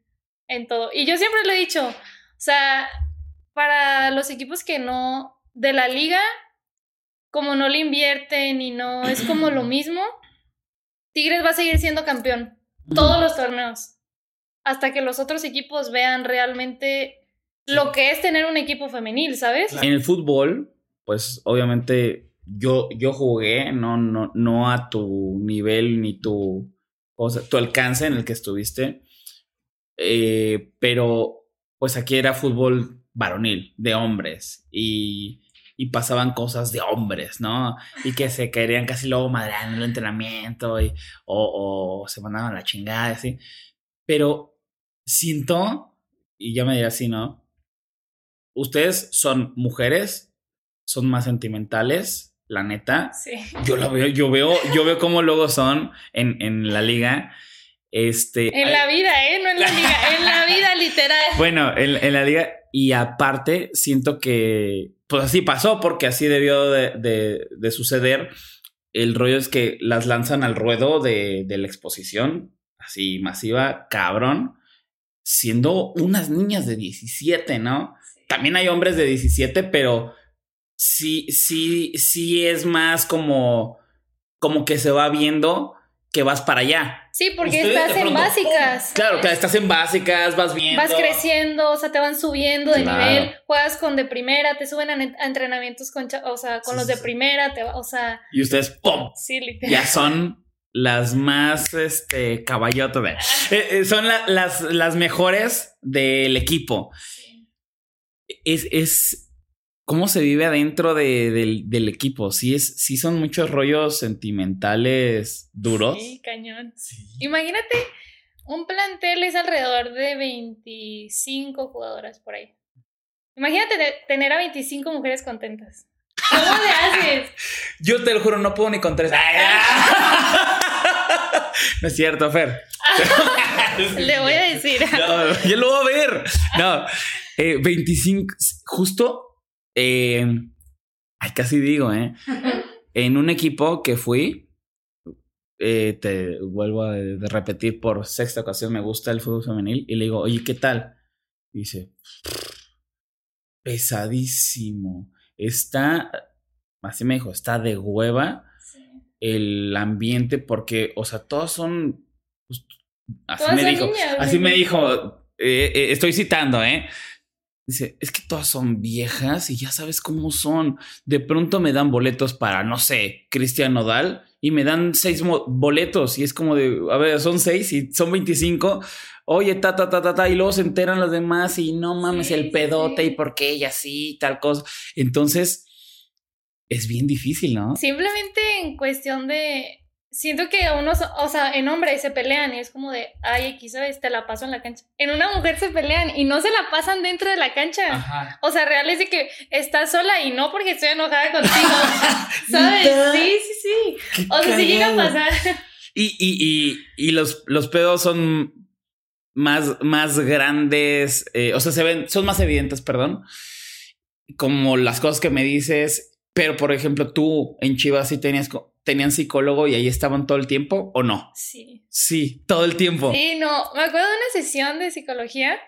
en todo. Y yo siempre lo he dicho, o sea, para los equipos que no, de la liga, como no le invierten y no es como lo mismo, Tigres va a seguir siendo campeón todos los torneos. Hasta que los otros equipos vean realmente lo que es tener un equipo femenil, ¿sabes? En el fútbol, pues obviamente yo, yo jugué, no, no, no a tu nivel ni tu, o tu alcance en el que estuviste, Eh, pero pues aquí era fútbol varonil, de hombres, y, y pasaban cosas de hombres, ¿no? Y que se caerían casi luego madreando en el entrenamiento, y, o, o se mandaban la chingada, así. Pero siento, y ya me dirás si no, ustedes son mujeres, son más sentimentales, la neta. Sí. Yo lo veo, yo veo, yo veo cómo luego son en, en la liga. Este. En la vida, ¿eh? No en la liga, en la vida literal. Bueno, en, en la liga. Y aparte, siento que. Pues así pasó, porque así debió de, de- de suceder. El rollo es que las lanzan al ruedo de, de la exposición, así masiva, cabrón, siendo unas niñas de 17, ¿no? También hay hombres de 17, pero sí, sí, sí es más como, como que se va viendo que vas para allá. Sí, porque Ustedes estás en básicas. Claro, que estás en básicas, vas viendo. Vas creciendo, o sea, te van subiendo de Claro. nivel, juegas con de primera, te suben a, entrenamientos con, o sea, con Sí, los sí, de sí. primera, te o sea, Y ustedes, ¡pum! Ya son las más, este, caballotas. de- Eh, eh, son la- las, las mejores del equipo. Es, es, ¿cómo se vive adentro de- del, del equipo? Sí, es, sí son muchos rollos sentimentales duros. Sí, cañón. Sí. Imagínate, un plantel es alrededor de 25 jugadoras por ahí. Imagínate tener a 25 mujeres contentas. ¿Cómo le haces? Yo te lo juro, no puedo ni con tres. no es cierto, Fer. Le voy a decir. No, yo lo voy a ver. No, eh, 25, justo, eh, ay, casi digo, ¿eh? En un equipo que fui, eh, te vuelvo a de- repetir por sexta ocasión, me gusta el fútbol femenil y le digo, oye, ¿qué tal? Y dice, pesadísimo. Está, así me dijo, está de hueva el ambiente porque, o sea, todos son, pues, así me dijo, así me dijo, eh, eh, estoy citando, ¿eh? Dice, es que todas son viejas y ya sabes cómo son. De pronto me dan boletos para, no sé, Cristian Nodal y me dan seis boletos y es como de, a ver, son seis y son 25. Oye, ta, ta, ta, ta, ta, y luego se enteran los demás y no mames Sí, el pedote sí. y por qué ella sí, tal cosa. Entonces, es bien difícil, ¿no? Simplemente en cuestión de. Siento que unos, o sea, en hombres se pelean y es como de, ay, aquí sabes, te la paso en la cancha. En una mujer se pelean y no se la pasan dentro de la cancha. Ajá. O sea, real es de que estás sola y no porque estoy enojada contigo. ¿Sabes? Sí, sí, sí. O sea, sí llega a pasar. Y, y, y, y los, los pedos son más, más grandes, eh, o sea, se ven, son más evidentes, perdón, como las cosas que me dices, pero por ejemplo, tú en Chivas sí tenías, tenían psicólogo y ahí estaban todo el tiempo o no? Sí. Sí, todo el tiempo. Sí, no. Me acuerdo de una sesión de psicología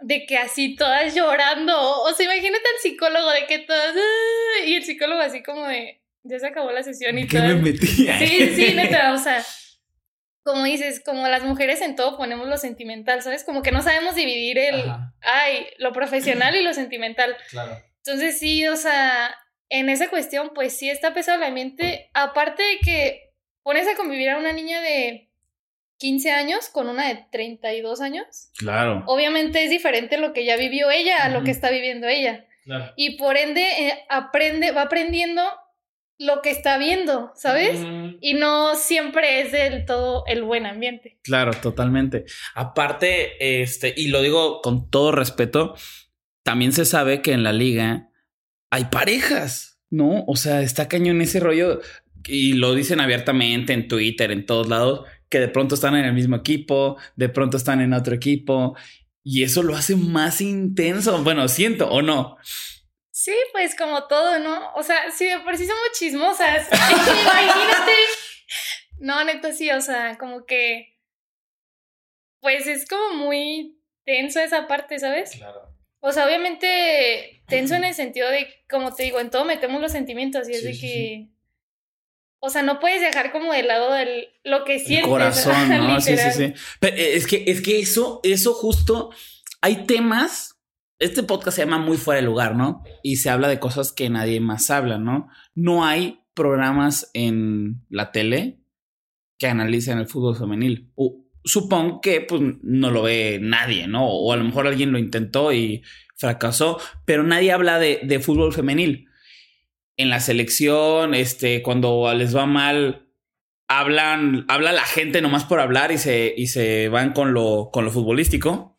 de que así todas llorando. O sea, imagínate al psicólogo de que todas. Y el psicólogo así como de. Ya se acabó la sesión y ¿Qué todas- me metí? Sí, sí, neta, o sea, como dices, como las mujeres en todo ponemos lo sentimental, ¿sabes? Como que no sabemos dividir el, Ajá, ay, lo profesional y lo sentimental. claro. Entonces sí, o sea, en esa cuestión, pues sí está pesado el ambiente, aparte de que pones a convivir a una niña de 15 años con una de 32 años, Claro. obviamente es diferente lo que ya vivió ella a lo que está viviendo ella. claro. Y por ende, eh, aprende, va aprendiendo lo que está viendo, ¿sabes? Y no siempre es del todo el buen ambiente. Claro, totalmente. Aparte, este, y lo digo con todo respeto, también se sabe que en la liga hay parejas, ¿no? O sea, está cañón ese rollo y lo dicen abiertamente en Twitter, en todos lados, que de pronto están en el mismo equipo, de pronto están en otro equipo y eso lo hace más intenso. Bueno, siento o no. Sí, pues como todo, ¿no? O sea, sí, de por sí somos chismosas. Imagínate. No, neta, sí, o sea, como que. Pues es como muy tenso esa parte, ¿sabes? Claro. O sea, obviamente tenso en el sentido de, como te digo, en todo metemos los sentimientos y es de que. O sea, no puedes dejar como de lado el, lo que sientes. El corazón, ¿no? sí, sí, sí. Pero eh, es que, es que eso, eso justo. Hay temas este podcast se llama Muy fuera de lugar, ¿no? Y se habla de cosas que nadie más habla, ¿no? No hay programas en la tele que analicen el fútbol femenil. Supongo que pues no lo ve nadie, ¿no? O a lo mejor alguien lo intentó y fracasó, pero nadie habla de, fútbol femenil. En la selección, este, cuando les va mal, hablan, habla la gente nomás por hablar y se, y se van con lo, con lo futbolístico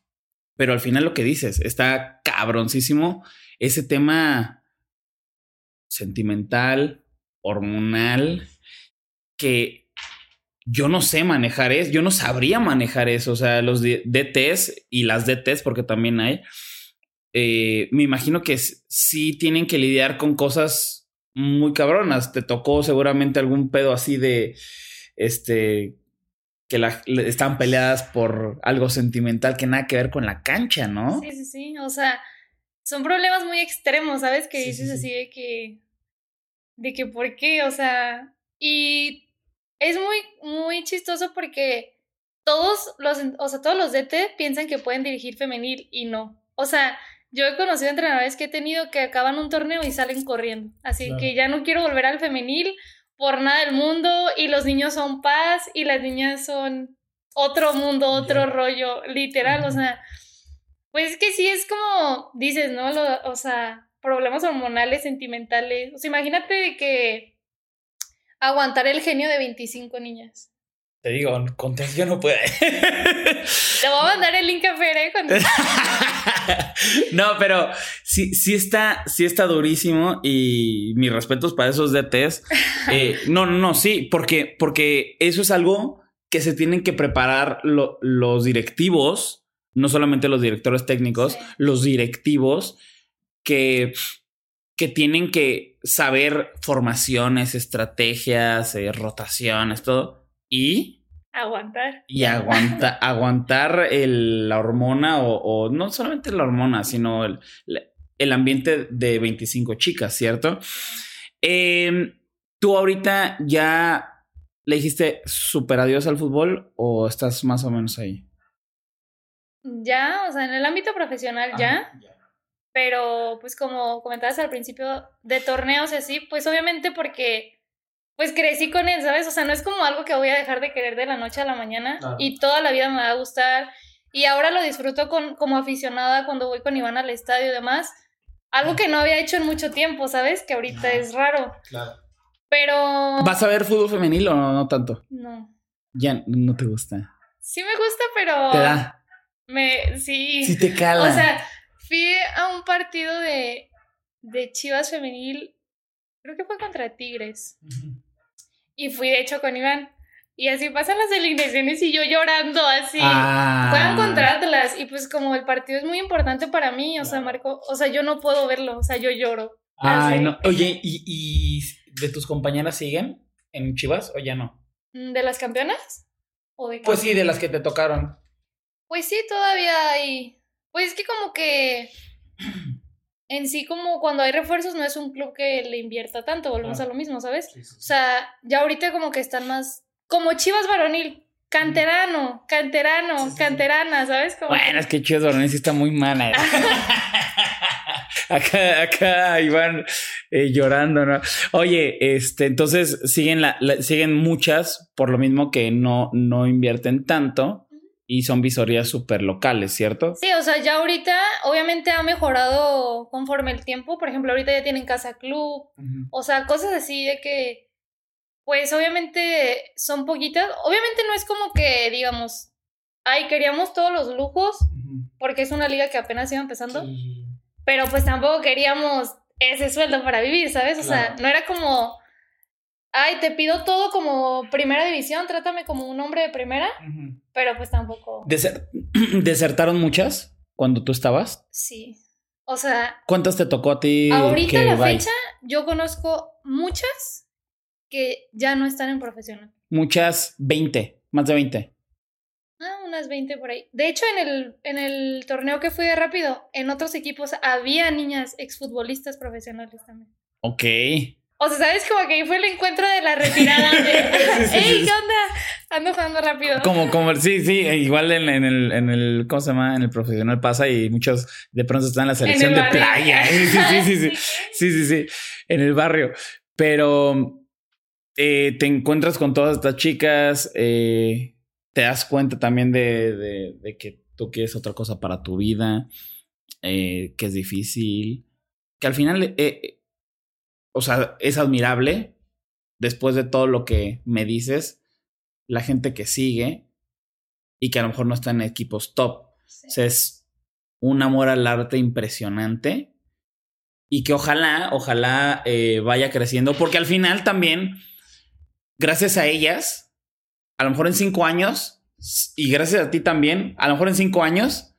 pero al final lo que dices, está cabroncísimo ese tema sentimental, hormonal, que yo no sé manejar eso, yo no sabría manejar eso, o sea, los DTs y las DTs, porque también hay, eh, me imagino que sí tienen que lidiar con cosas muy cabronas. Te tocó seguramente algún pedo así de, este, que la, estaban peleadas por algo sentimental que nada que ver con la cancha, ¿no? Sí, sí, sí. O sea, son problemas muy extremos, ¿sabes? Que dices así de que. de que por qué, o sea. Y es muy, muy chistoso porque todos los, o sea, todos los DT piensan que pueden dirigir femenil y no. O sea, yo he conocido entrenadores que he tenido que acaban un torneo y salen corriendo. Así que ya no quiero volver al femenil por nada del mundo y los niños son paz y las niñas son otro mundo, otro rollo, literal, o sea, pues es que sí es como dices, ¿no? o sea, problemas hormonales, sentimentales, o sea, imagínate que aguantar el genio de 25 niñas. Te digo, con yo no puede. Te voy a mandar el link a Fere. no, pero sí, sí está, sí está durísimo y mis respetos para esos DTs. Eh, no, no, no, sí, porque, porque eso es algo que se tienen que preparar los directivos, no solamente los directores técnicos, los directivos que, que tienen que saber formaciones, estrategias, eh, rotaciones, todo y... Aguantar. Y aguanta, aguantar el, la hormona o, no solamente la hormona, sino el, el ambiente de 25 chicas, ¿cierto? Em, ¿Tú ahorita ya le dijiste super adiós al fútbol o estás más o menos ahí? Ya, o sea, en el ámbito profesional ya. Pero pues como comentabas al principio de torneos y así, pues obviamente porque pues crecí con él, ¿sabes? O sea, no es como algo que voy a dejar de querer de la noche a la mañana y toda la vida me va a gustar. Y ahora lo disfruto con, como aficionada cuando voy con Iván al estadio y demás. Algo que no había hecho en mucho tiempo, ¿sabes? Que ahorita es raro. Claro. Pero... ¿Vas a ver fútbol femenil o no, tanto? No. Ya no te gusta. Sí me gusta, pero... ¿Te da? Me... Sí. Sí te cala. O sea, fui a un partido de, de Chivas femenil, creo que fue contra Tigres. Y fui de hecho con Iván. Y así pasan las eliminaciones y yo llorando así. Ah. Puedan encontrarlas. Y pues como el partido es muy importante para mí, o sea, Marco, o sea, yo no puedo verlo, o sea, yo lloro. Ay, no. Oye, ¿y, ¿y, de tus compañeras siguen en Chivas o ya no? Mm, ¿De las campeonas? ¿O de pues sí, de las que te tocaron. Pues sí, todavía hay. Pues es que como que en sí como cuando hay refuerzos no es un club que le invierta tanto, volvemos a lo mismo, ¿sabes? O sea, ya ahorita como que están más como Chivas varonil, canterano, canterano, canterana, ¿sabes? bueno, es que Chivas varonil sí está muy mala. ¿eh? acá, acá iban eh, llorando, ¿no? Oye, este, entonces siguen la, siguen muchas, por lo mismo que no, no invierten tanto y son visorías súper locales, ¿cierto? Sí, o sea, ya ahorita obviamente ha mejorado conforme el tiempo. Por ejemplo, ahorita ya tienen casa club, o sea, cosas así de que, pues obviamente son poquitas. Obviamente no es como que, digamos, ay, queríamos todos los lujos, porque es una liga que apenas iba empezando, pero pues tampoco queríamos ese sueldo para vivir, ¿sabes? O sea, no era como ay, te pido todo como primera división, trátame como un hombre de primera, pero pues tampoco. ¿Desertaron muchas cuando tú estabas? Sí. O sea. ¿Cuántas te tocó a ti? Ahorita la fecha, yo conozco muchas que ya no están en profesional. Muchas, 20, más de 20. Ah, unas 20 por ahí. De hecho, en el, en el torneo que fui de rápido, en otros equipos había niñas exfutbolistas profesionales también. Ok. O sea, ¿sabes? Como que ahí fue el encuentro de la retirada. ¡Ey, qué onda! Ando jugando rápido. Como, como, sí, sí, igual en, el, en el, ¿cómo se llama? En el profesional pasa y muchos de pronto están en la selección de playa. Sí, sí, sí, sí, sí, sí, sí, en el barrio. Pero eh, te encuentras con todas estas chicas, eh, te das cuenta también de, de, que tú quieres otra cosa para tu vida, eh, que es difícil, que al final o sea, es admirable después de todo lo que me dices, la gente que sigue y que a lo mejor no está en equipos top. O sea, es un amor al arte impresionante y que ojalá, ojalá eh, vaya creciendo, porque al final también, gracias a ellas, a lo mejor en cinco años, y gracias a ti también, a lo mejor en cinco años,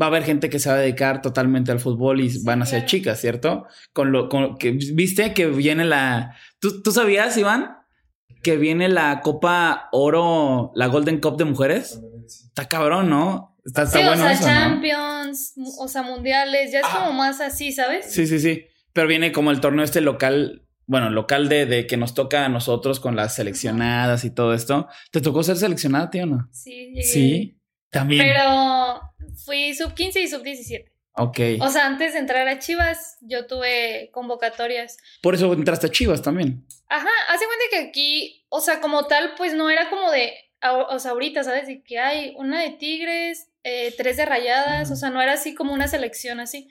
va a haber gente que se va a dedicar totalmente al fútbol y van a ser chicas, ¿cierto? Con lo con, que viste que viene la ¿Tú, ¿Tú sabías, Iván? Que viene la Copa Oro, la Golden Cup de mujeres. Está cabrón, ¿no? Está, está bueno. O sea, Champions, o sea, mundiales, ya es como más así, ¿sabes? Sí, sí, sí. Pero viene como el torneo este local, bueno, local de, de que nos toca a nosotros con las seleccionadas y todo esto. ¿Te tocó ser seleccionada, tío, no? Sí, llegué. Sí, también. Pero fui sub 15 y sub 17. Ok. O sea, antes de entrar a Chivas, yo tuve convocatorias. Por eso entraste a Chivas también. Ajá, hace cuenta que aquí, o sea, como tal, pues no era como de, o sea, ahorita, ¿sabes? De que hay una de Tigres, eh, tres de Rayadas, o sea, no era así como una selección así.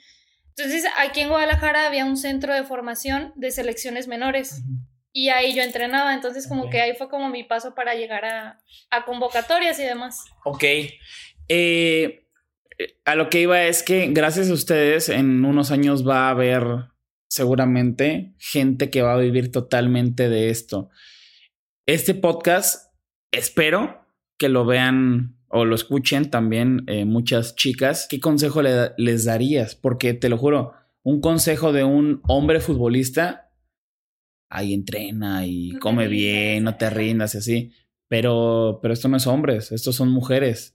Entonces, aquí en Guadalajara había un centro de formación de selecciones menores. Y ahí yo entrenaba, entonces como que ahí fue como mi paso para llegar a, a convocatorias y demás. Ok. Eh, a lo que iba es que gracias a ustedes en unos años va a haber seguramente gente que va a vivir totalmente de esto. Este podcast, espero que lo vean o lo escuchen también eh, muchas chicas. ¿Qué consejo les darías? Porque te lo juro, un consejo de un hombre futbolista, ahí entrena y come bien, no te rindas y así. Pero, pero esto no es hombres, estos son mujeres.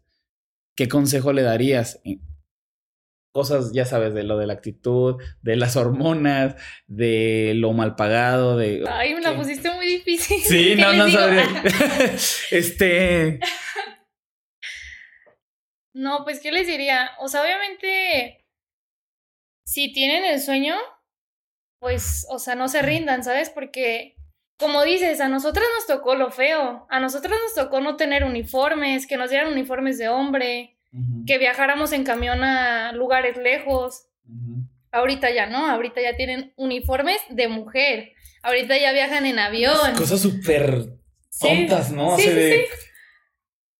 ¿Qué consejo le darías? Cosas, ya sabes, de lo de la actitud, de las hormonas, de lo mal pagado, de... Ay, me la pusiste muy difícil. Sí, no, no sabría. este... No, pues, ¿qué les diría? O sea, obviamente, si tienen el sueño, pues, o sea, no se rindan, ¿sabes? Porque, como dices, a nosotras nos tocó lo feo. A nosotras nos tocó no tener uniformes, que nos dieran uniformes de hombre, que viajáramos en camión a lugares lejos. Ahorita ya no, ahorita ya tienen uniformes de mujer. Ahorita ya viajan en avión. Cosas súper tontas, ¿no? Sí, de,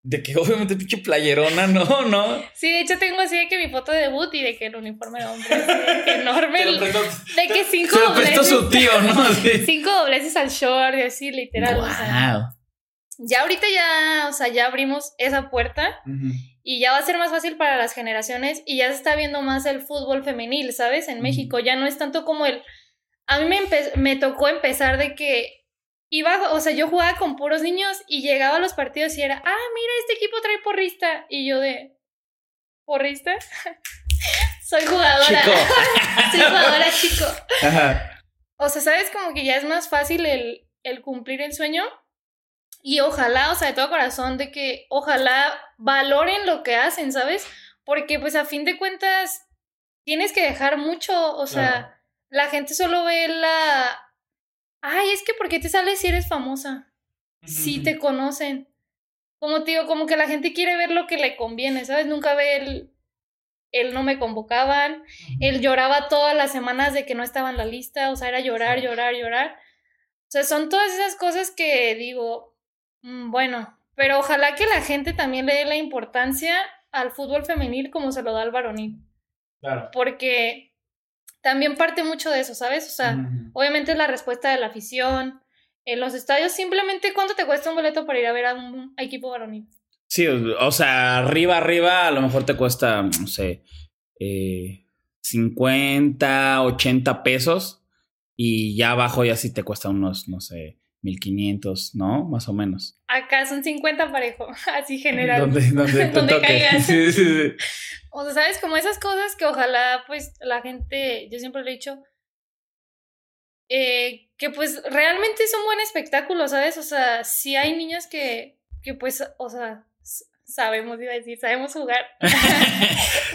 de que obviamente pinche playerona, no, no. Sí, de hecho tengo así de que mi foto de debut y de que el uniforme de hombre es enorme. de que cinco se dobleces. su tío, ¿no? Cinco dobleces al short y así, literal. Wow. ya ahorita ya, o sea, ya abrimos esa puerta y ya va a ser más fácil para las generaciones y ya se está viendo más el fútbol femenil, ¿sabes? En México ya no es tanto como el... A mí me, me tocó empezar de que iba, o sea, yo jugaba con puros niños y llegaba a los partidos y era, ah, mira, este equipo trae porrista. Y yo de, ¿porrista? Soy jugadora. Soy jugadora, chico. O sea, ¿sabes? Como que ya es más fácil el, el cumplir el sueño y ojalá, o sea, de todo corazón, de que ojalá valoren lo que hacen, ¿sabes? Porque pues a fin de cuentas tienes que dejar mucho, o sea, la gente solo ve la... Ay, es que ¿por qué te sales si eres famosa? Si te conocen. como te digo, como que la gente quiere ver lo que le conviene, ¿sabes? Nunca ve el, él no me convocaban, él lloraba todas las semanas de que no estaba en la lista, o sea, era llorar, llorar, llorar. O sea, son todas esas cosas que digo, mm, bueno, pero ojalá que la gente también le dé la importancia al fútbol femenil como se lo da al varonil. Claro. Porque también parte mucho de eso, ¿sabes? O sea, obviamente es la respuesta de la afición. En los estadios, simplemente cuánto te cuesta un boleto para ir a ver a un equipo varonil. Sí, o sea, arriba, arriba, a lo mejor te cuesta, no sé, eh, 50, 80 pesos. Y ya abajo ya sí te cuesta unos, no sé, 1500, ¿no? Más o menos. Acá son 50 parejo, así general. Donde, donde toque. Sí, sí, sí. O sea, ¿sabes? Como esas cosas que ojalá, pues, la gente, yo siempre lo he dicho, eh, que pues realmente es un buen espectáculo, ¿sabes? O sea, si hay niños que, que pues, o sea, sabemos, iba a decir, sabemos jugar.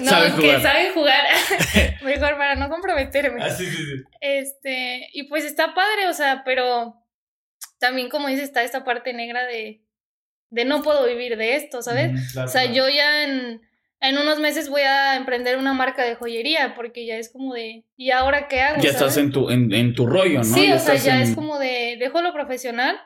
no, que saben jugar. Mejor para no comprometerme. Ah, sí, sí, sí. Este, y pues está padre, o sea, pero también como dices, está esta parte negra de, de no puedo vivir de esto, ¿sabes? o sea, yo ya en, en unos meses voy a emprender una marca de joyería porque ya es como de, ¿y ahora qué hago? Ya estás en tu, en, en, tu rollo, ¿no? Sí, o sea, ya es como de, dejo lo profesional,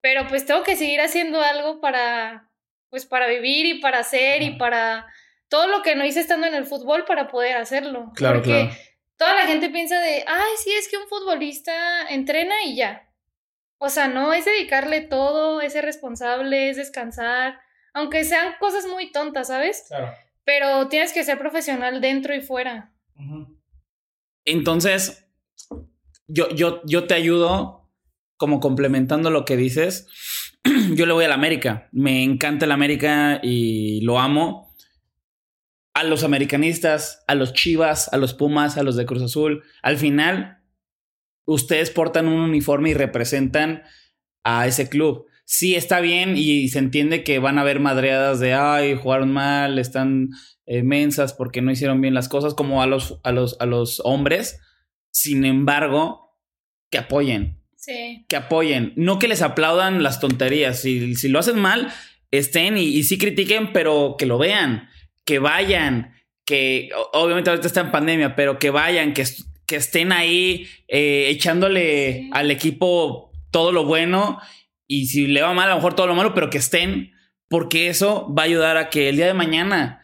pero pues tengo que seguir haciendo algo para, pues para vivir y para hacer y para todo lo que no hice estando en el fútbol para poder hacerlo. Claro, Porque toda la gente piensa de, ay, sí, es que un futbolista entrena y ya. O sea, no, es dedicarle todo, es ser responsable, es descansar, aunque sean cosas muy tontas, ¿sabes? Claro. Pero tienes que ser profesional dentro y fuera. Entonces, yo, yo, yo te ayudo como complementando lo que dices yo le voy a la América. Me encanta la América y lo amo. A los americanistas, a los Chivas, a los Pumas, a los de Cruz Azul. Al final, ustedes portan un uniforme y representan a ese club. Sí, está bien y se entiende que van a haber madreadas de, ay, jugaron mal, están eh, mensas porque no hicieron bien las cosas, como a los, a los, a los hombres. Sin embargo, que apoyen. Que apoyen, no que les aplaudan las tonterías. Si, si lo hacen mal, estén y, sí critiquen, pero que lo vean, que vayan, que obviamente ahorita está en pandemia, pero que vayan, que, que estén ahí eh, echándole al equipo todo lo bueno y si le va mal, a lo mejor todo lo malo, pero que estén, porque eso va a ayudar a que el día de mañana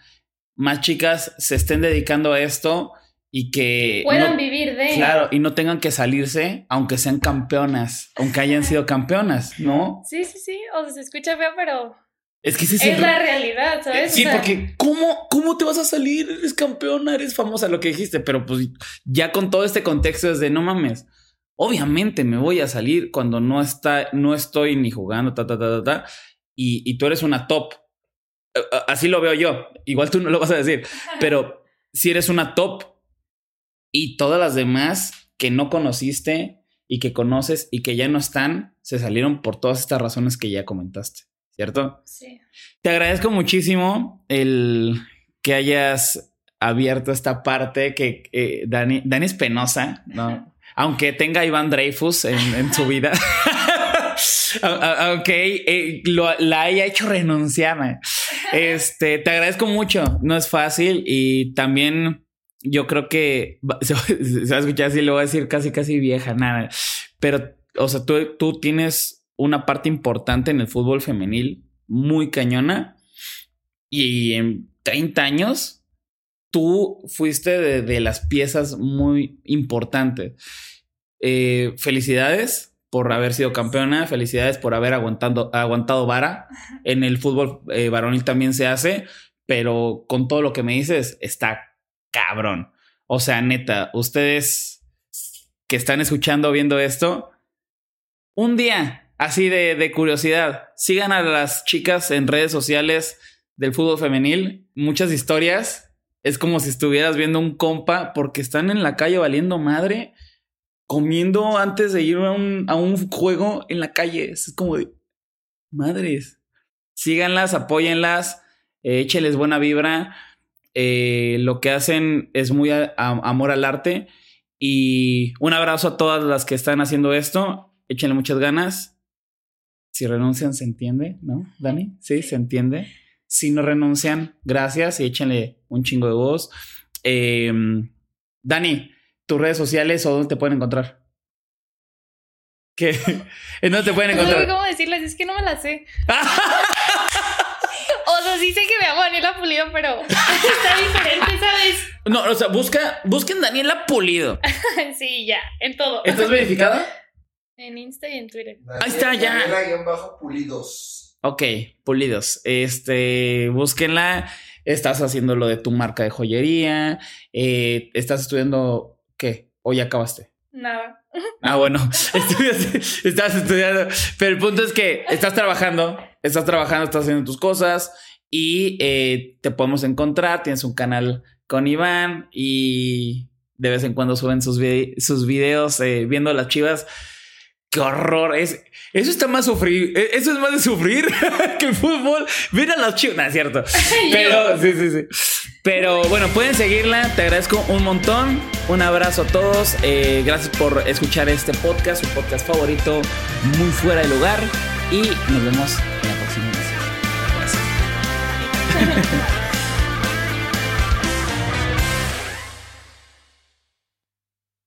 más chicas se estén dedicando a esto y que puedan vivir de claro y no tengan que salirse aunque sean campeonas aunque hayan sido campeonas no sí sí sí o sea se escucha feo pero es que sí, es la realidad sabes sí porque cómo cómo te vas a salir eres campeona eres famosa lo que dijiste pero pues ya con todo este contexto es de no mames obviamente me voy a salir cuando no está no estoy ni jugando ta ta ta ta, ta y, y tú eres una top así lo veo yo igual tú no lo vas a decir pero si eres una top y todas las demás que no conociste y que conoces y que ya no están, se salieron por todas estas razones que ya comentaste, ¿cierto? Sí. Te agradezco muchísimo el que hayas abierto esta parte que eh, Dani, Dani es penosa, ¿no? Aunque tenga Iván Dreyfus en, su vida. aunque eh, la haya hecho renunciar. Este, te agradezco mucho. No es fácil y también yo creo que se, va a escuchar así, le voy a decir casi, casi vieja, nada. Pero, o sea, tú, tú tienes una parte importante en el fútbol femenil muy cañona y en 30 años tú fuiste de, las piezas muy importantes. Eh, felicidades por haber sido campeona, felicidades por haber aguantado, aguantado vara. En el fútbol eh, varonil también se hace, pero con todo lo que me dices, está cabrón. O sea, neta, ustedes que están escuchando, viendo esto, un día, así de, de, curiosidad, sigan a las chicas en redes sociales del fútbol femenil, muchas historias. Es como si estuvieras viendo un compa porque están en la calle valiendo madre, comiendo antes de ir a un, a un juego en la calle. Es como de madres. Síganlas, apóyenlas, eh, écheles buena vibra eh, lo que hacen es muy amor al arte. Y un abrazo a todas las que están haciendo esto. Échenle muchas ganas. Si renuncian, se entiende, ¿no, Dani? Sí, se entiende. Si no renuncian, gracias y échenle un chingo de voz. Em, Dani, tus redes sociales o dónde te pueden encontrar. ¿Qué? ¿En dónde te pueden No sé encontrar? cómo decirles, es que no me la sé. O sea, sí sé que me llamo Daniela Pulido, pero está diferente, ¿sabes? No, o sea, busca, busquen Daniela Pulido. Sí, ya, en todo. ¿Estás verificada? En Insta y en Twitter. Ahí está, ya. bajo pulidos. Ok, pulidos. Este, búsquenla. Estás haciendo lo de tu marca de joyería. eh, estás estudiando qué? O ya acabaste. Nada. Ah, bueno, estás estudiando. Pero el punto es que estás trabajando, estás trabajando, estás haciendo tus cosas y eh, te podemos encontrar. Tienes un canal con Iván y de vez en cuando suben sus, vide- sus videos eh, viendo las chivas. Qué horror. Es, eso está más sufrir. eh, Eso es más de sufrir que el fútbol. Ver a las chivas. No, es cierto. Pero, sí, sí, sí. Pero bueno, pueden seguirla. Te agradezco un montón. Un abrazo a todos. Eh, gracias por escuchar este podcast, su podcast favorito, muy fuera de lugar. Y nos vemos en la próxima. Gracias.